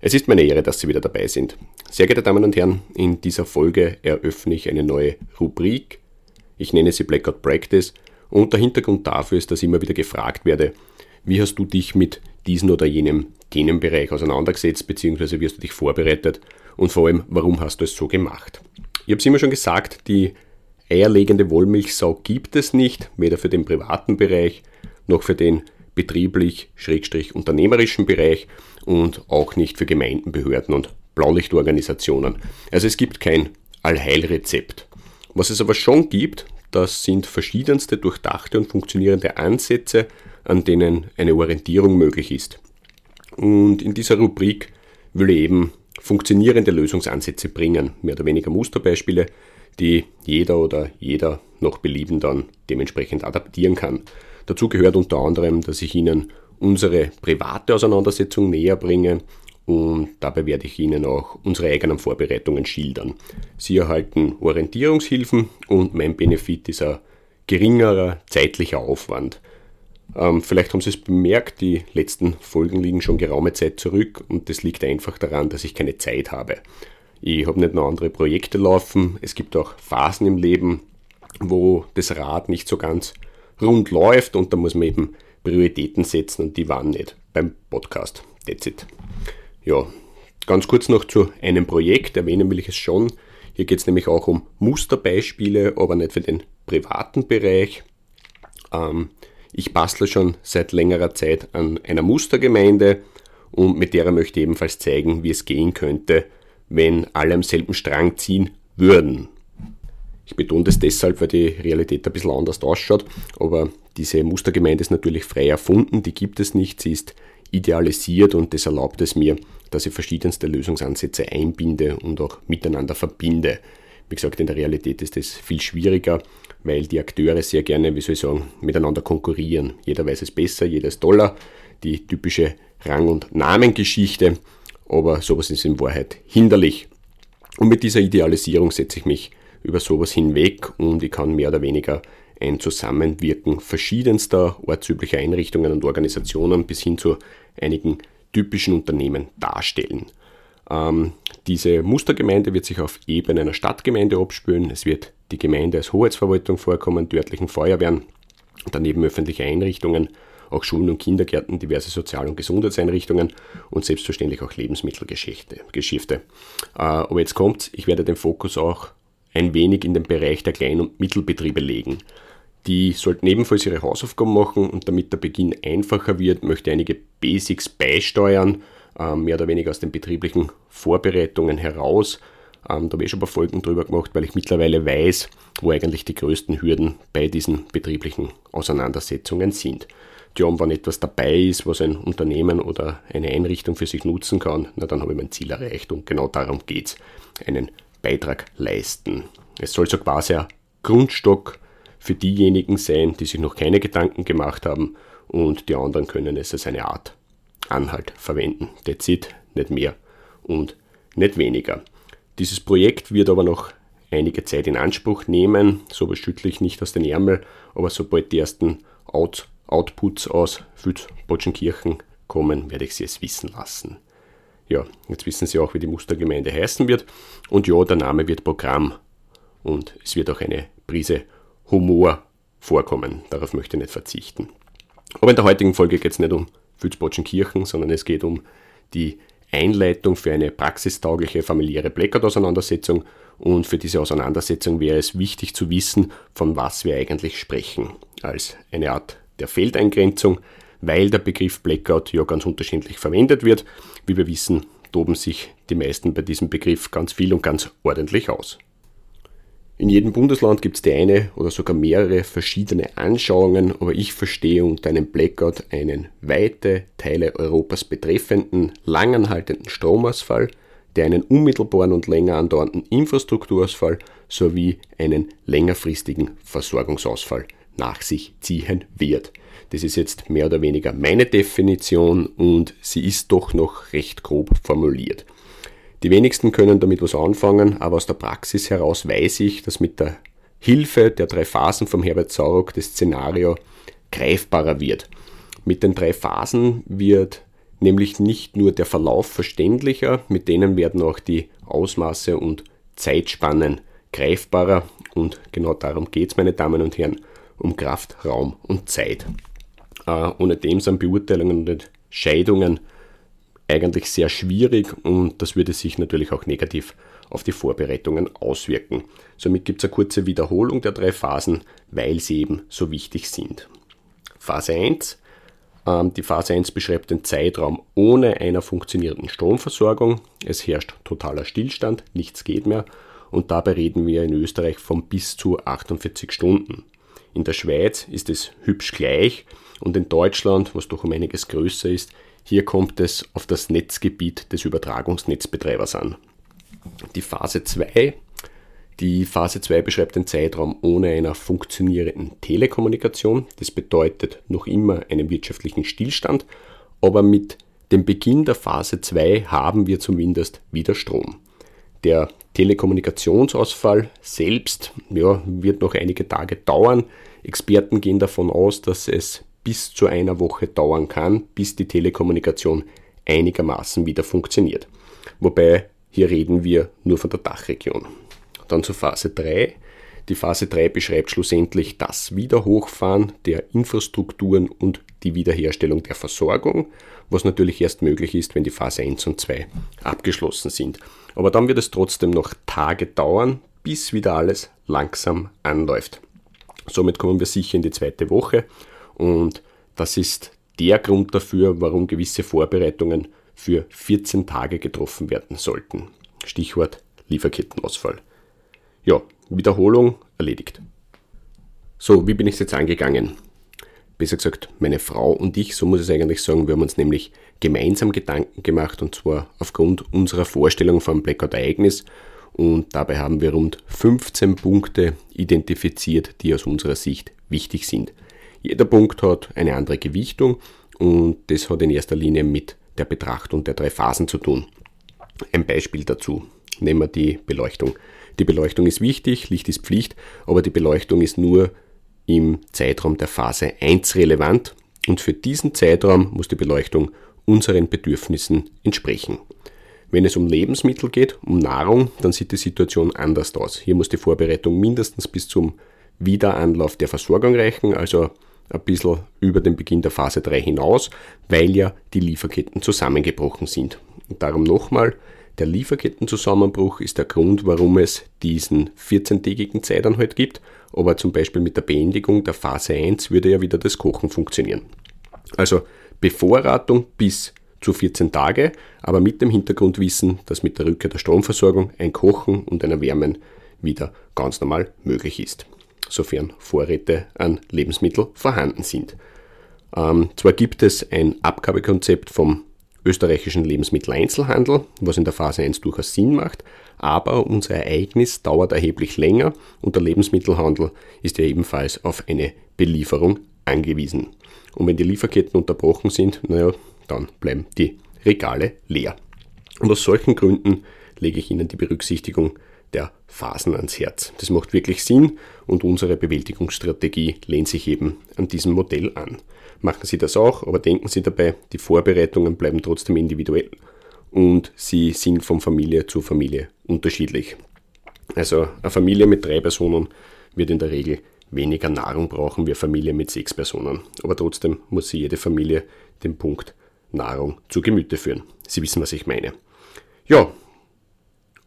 Es ist meine Ehre, dass Sie wieder dabei sind. Sehr geehrte Damen und Herren, in dieser Folge eröffne ich eine neue Rubrik. Ich nenne sie Blackout Practice und der Hintergrund dafür ist, dass ich immer wieder gefragt werde, wie hast du dich mit diesem oder jenem Themenbereich auseinandergesetzt, beziehungsweise wie hast du dich vorbereitet und vor allem, warum hast du es so gemacht? Ich habe es immer schon gesagt, die eierlegende Wollmilchsau gibt es nicht, weder für den privaten Bereich noch für den betrieblich-unternehmerischen Bereich und auch nicht für Gemeinden, Behörden und Blaulichtorganisationen. Also es gibt kein Allheilrezept. Was es aber schon gibt, das sind verschiedenste durchdachte und funktionierende Ansätze, an denen eine Orientierung möglich ist. Und in dieser Rubrik will ich eben funktionierende Lösungsansätze bringen, mehr oder weniger Musterbeispiele, die jeder oder jeder noch belieben dann dementsprechend adaptieren kann. Dazu gehört unter anderem, dass ich Ihnen unsere private Auseinandersetzung näher bringe und dabei werde ich Ihnen auch unsere eigenen Vorbereitungen schildern. Sie erhalten Orientierungshilfen und mein Benefit ist ein geringerer zeitlicher Aufwand. Ähm, vielleicht haben Sie es bemerkt, die letzten Folgen liegen schon geraume Zeit zurück und das liegt einfach daran, dass ich keine Zeit habe. Ich habe nicht nur andere Projekte laufen, es gibt auch Phasen im Leben, wo das Rad nicht so ganz rund läuft und da muss man eben Prioritäten setzen und die waren nicht beim Podcast. That's it. Ja, ganz kurz noch zu einem Projekt, erwähnen will ich es schon. Hier geht es nämlich auch um Musterbeispiele, aber nicht für den privaten Bereich. Ähm, ich bastle schon seit längerer Zeit an einer Mustergemeinde und mit der möchte ich ebenfalls zeigen, wie es gehen könnte, wenn alle am selben Strang ziehen würden. Ich betone das deshalb, weil die Realität ein bisschen anders ausschaut, aber diese Mustergemeinde ist natürlich frei erfunden, die gibt es nicht, sie ist idealisiert und das erlaubt es mir, dass ich verschiedenste Lösungsansätze einbinde und auch miteinander verbinde. Wie gesagt, in der Realität ist das viel schwieriger, weil die Akteure sehr gerne, wie soll ich sagen, miteinander konkurrieren. Jeder weiß es besser, jeder ist toller, die typische Rang- und Namengeschichte, aber sowas ist in Wahrheit hinderlich. Und mit dieser Idealisierung setze ich mich über sowas hinweg und ich kann mehr oder weniger ein Zusammenwirken verschiedenster ortsüblicher Einrichtungen und Organisationen bis hin zu einigen typischen Unternehmen darstellen. Ähm, diese Mustergemeinde wird sich auf Ebene einer Stadtgemeinde abspülen. Es wird die Gemeinde als Hoheitsverwaltung vorkommen, die örtlichen Feuerwehren, daneben öffentliche Einrichtungen, auch Schulen und Kindergärten, diverse Sozial- und Gesundheitseinrichtungen und selbstverständlich auch Lebensmittelgeschäfte. Geschäfte. Äh, aber jetzt kommt's, ich werde den Fokus auch ein wenig in den Bereich der Klein- und Mittelbetriebe legen. Die sollten ebenfalls ihre Hausaufgaben machen und damit der Beginn einfacher wird, möchte einige Basics beisteuern, äh, mehr oder weniger aus den betrieblichen Vorbereitungen heraus. Ähm, da habe ich schon ein paar Folgen drüber gemacht, weil ich mittlerweile weiß, wo eigentlich die größten Hürden bei diesen betrieblichen Auseinandersetzungen sind. Ja, und wenn etwas dabei ist, was ein Unternehmen oder eine Einrichtung für sich nutzen kann, na, dann habe ich mein Ziel erreicht und genau darum geht es, einen Beitrag leisten. Es soll so quasi ein Grundstock für diejenigen sein, die sich noch keine Gedanken gemacht haben und die anderen können es als eine Art Anhalt verwenden. That's it, nicht mehr und nicht weniger. Dieses Projekt wird aber noch einige Zeit in Anspruch nehmen, so schüttle ich nicht aus den Ärmel, aber sobald die ersten Out Outputs aus Fützbotschenkirchen kommen, werde ich sie es wissen lassen. Ja, jetzt wissen Sie auch, wie die Mustergemeinde heißen wird. Und ja, der Name wird Programm. Und es wird auch eine Prise Humor vorkommen. Darauf möchte ich nicht verzichten. Aber in der heutigen Folge geht es nicht um Filzbotschenkirchen, sondern es geht um die Einleitung für eine praxistaugliche familiäre Blackout-Auseinandersetzung. Und für diese Auseinandersetzung wäre es wichtig zu wissen, von was wir eigentlich sprechen. Als eine Art der Feldeingrenzung, weil der Begriff Blackout ja ganz unterschiedlich verwendet wird. Wie wir wissen, toben sich die meisten bei diesem Begriff ganz viel und ganz ordentlich aus. In jedem Bundesland gibt es die eine oder sogar mehrere verschiedene Anschauungen, aber ich verstehe unter einem Blackout einen weite Teile Europas betreffenden, langanhaltenden Stromausfall, der einen unmittelbaren und länger andauernden Infrastrukturausfall sowie einen längerfristigen Versorgungsausfall nach sich ziehen wird. Das ist jetzt mehr oder weniger meine Definition und sie ist doch noch recht grob formuliert. Die wenigsten können damit was anfangen, aber aus der Praxis heraus weiß ich, dass mit der Hilfe der drei Phasen vom Herbert Sauruck das Szenario greifbarer wird. Mit den drei Phasen wird nämlich nicht nur der Verlauf verständlicher, mit denen werden auch die Ausmaße und Zeitspannen greifbarer und genau darum geht es, meine Damen und Herren, um Kraft, Raum und Zeit. Äh, ohne dem sind Beurteilungen und Entscheidungen eigentlich sehr schwierig und das würde sich natürlich auch negativ auf die Vorbereitungen auswirken. Somit gibt es eine kurze Wiederholung der drei Phasen, weil sie eben so wichtig sind. Phase 1. Ähm, die Phase 1 beschreibt den Zeitraum ohne einer funktionierenden Stromversorgung. Es herrscht totaler Stillstand, nichts geht mehr und dabei reden wir in Österreich von bis zu 48 Stunden. In der Schweiz ist es hübsch gleich und in Deutschland, was doch um einiges größer ist, hier kommt es auf das Netzgebiet des Übertragungsnetzbetreibers an. Die Phase 2. Die Phase 2 beschreibt den Zeitraum ohne einer funktionierenden Telekommunikation. Das bedeutet noch immer einen wirtschaftlichen Stillstand, aber mit dem Beginn der Phase 2 haben wir zumindest wieder Strom. Der Telekommunikationsausfall selbst ja, wird noch einige Tage dauern. Experten gehen davon aus, dass es bis zu einer Woche dauern kann, bis die Telekommunikation einigermaßen wieder funktioniert. Wobei hier reden wir nur von der Dachregion. Dann zur Phase 3. Die Phase 3 beschreibt schlussendlich das Wiederhochfahren der Infrastrukturen und die Wiederherstellung der Versorgung, was natürlich erst möglich ist, wenn die Phase 1 und 2 abgeschlossen sind. Aber dann wird es trotzdem noch Tage dauern, bis wieder alles langsam anläuft. Somit kommen wir sicher in die zweite Woche und das ist der Grund dafür, warum gewisse Vorbereitungen für 14 Tage getroffen werden sollten. Stichwort Lieferkettenausfall. Ja, Wiederholung erledigt. So, wie bin ich es jetzt angegangen? Besser gesagt, meine Frau und ich, so muss ich es eigentlich sagen, wir haben uns nämlich gemeinsam Gedanken gemacht und zwar aufgrund unserer Vorstellung vom Blackout-Ereignis und dabei haben wir rund 15 Punkte identifiziert, die aus unserer Sicht wichtig sind. Jeder Punkt hat eine andere Gewichtung und das hat in erster Linie mit der Betrachtung der drei Phasen zu tun. Ein Beispiel dazu. Nehmen wir die Beleuchtung. Die Beleuchtung ist wichtig, Licht ist Pflicht, aber die Beleuchtung ist nur im Zeitraum der Phase 1 relevant und für diesen Zeitraum muss die Beleuchtung unseren Bedürfnissen entsprechen. Wenn es um Lebensmittel geht, um Nahrung, dann sieht die Situation anders aus. Hier muss die Vorbereitung mindestens bis zum Wiederanlauf der Versorgung reichen, also ein bisschen über den Beginn der Phase 3 hinaus, weil ja die Lieferketten zusammengebrochen sind. Und darum nochmal, der Lieferkettenzusammenbruch ist der Grund, warum es diesen 14-tägigen Zeitanhalt gibt, aber zum Beispiel mit der Beendigung der Phase 1 würde ja wieder das Kochen funktionieren. Also Bevorratung bis zu 14 Tage, aber mit dem Hintergrundwissen, dass mit der Rückkehr der Stromversorgung ein Kochen und ein Erwärmen wieder ganz normal möglich ist sofern Vorräte an Lebensmitteln vorhanden sind. Ähm, zwar gibt es ein Abgabekonzept vom österreichischen Lebensmitteleinzelhandel, was in der Phase 1 durchaus Sinn macht, aber unser Ereignis dauert erheblich länger und der Lebensmittelhandel ist ja ebenfalls auf eine Belieferung angewiesen. Und wenn die Lieferketten unterbrochen sind, naja, dann bleiben die Regale leer. Und aus solchen Gründen lege ich Ihnen die Berücksichtigung der Phasen ans Herz. Das macht wirklich Sinn und unsere Bewältigungsstrategie lehnt sich eben an diesem Modell an. Machen Sie das auch, aber denken Sie dabei, die Vorbereitungen bleiben trotzdem individuell und sie sind von Familie zu Familie unterschiedlich. Also eine Familie mit drei Personen wird in der Regel weniger Nahrung brauchen wie eine Familie mit sechs Personen. Aber trotzdem muss sie jede Familie den Punkt Nahrung zu Gemüte führen. Sie wissen, was ich meine. Ja,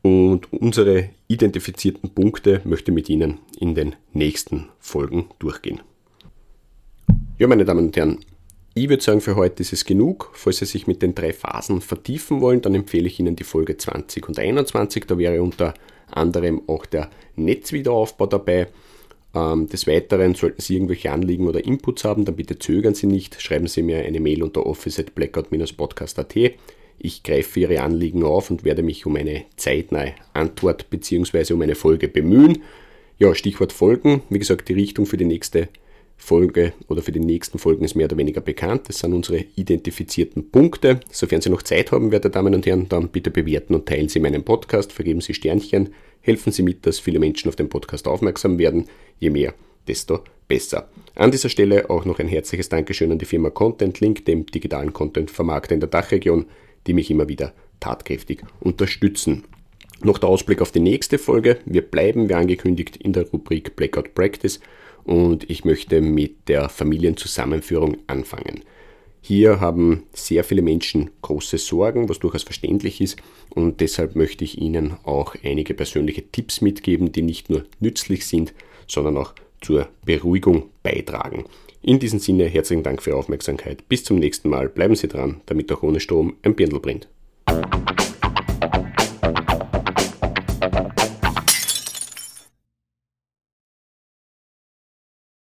und unsere identifizierten Punkte möchte mit Ihnen in den nächsten Folgen durchgehen. Ja, meine Damen und Herren, ich würde sagen, für heute ist es genug. Falls Sie sich mit den drei Phasen vertiefen wollen, dann empfehle ich Ihnen die Folge 20 und 21. Da wäre unter anderem auch der Netzwiederaufbau dabei. Ähm, des Weiteren sollten Sie irgendwelche Anliegen oder Inputs haben, dann bitte zögern Sie nicht. Schreiben Sie mir eine Mail unter office at blackout-podcast.at. Ich greife Ihre Anliegen auf und werde mich um eine zeitnahe Antwort bzw. um eine Folge bemühen. Ja, Stichwort Folgen. Wie gesagt, die Richtung für die nächste Folge oder für die nächsten Folgen ist mehr oder weniger bekannt. Das sind unsere identifizierten Punkte. Sofern Sie noch Zeit haben, werte Damen und Herren, dann bitte bewerten und teilen Sie meinen Podcast, vergeben Sie Sternchen, helfen Sie mit, dass viele Menschen auf den Podcast aufmerksam werden. Je mehr, desto besser. An dieser Stelle auch noch ein herzliches Dankeschön an die Firma Content Link, dem digitalen Content-Vermarkter in der Dachregion, die mich immer wieder tatkräftig unterstützen. Noch der Ausblick auf die nächste Folge. Wir bleiben, wie angekündigt, in der Rubrik Blackout Practice und ich möchte mit der Familienzusammenführung anfangen. Hier haben sehr viele Menschen große Sorgen, was durchaus verständlich ist und deshalb möchte ich Ihnen auch einige persönliche Tipps mitgeben, die nicht nur nützlich sind, sondern auch zur Beruhigung beitragen. In diesem Sinne herzlichen Dank für Ihre Aufmerksamkeit. Bis zum nächsten Mal. Bleiben Sie dran, damit auch ohne Strom ein Birndl brennt.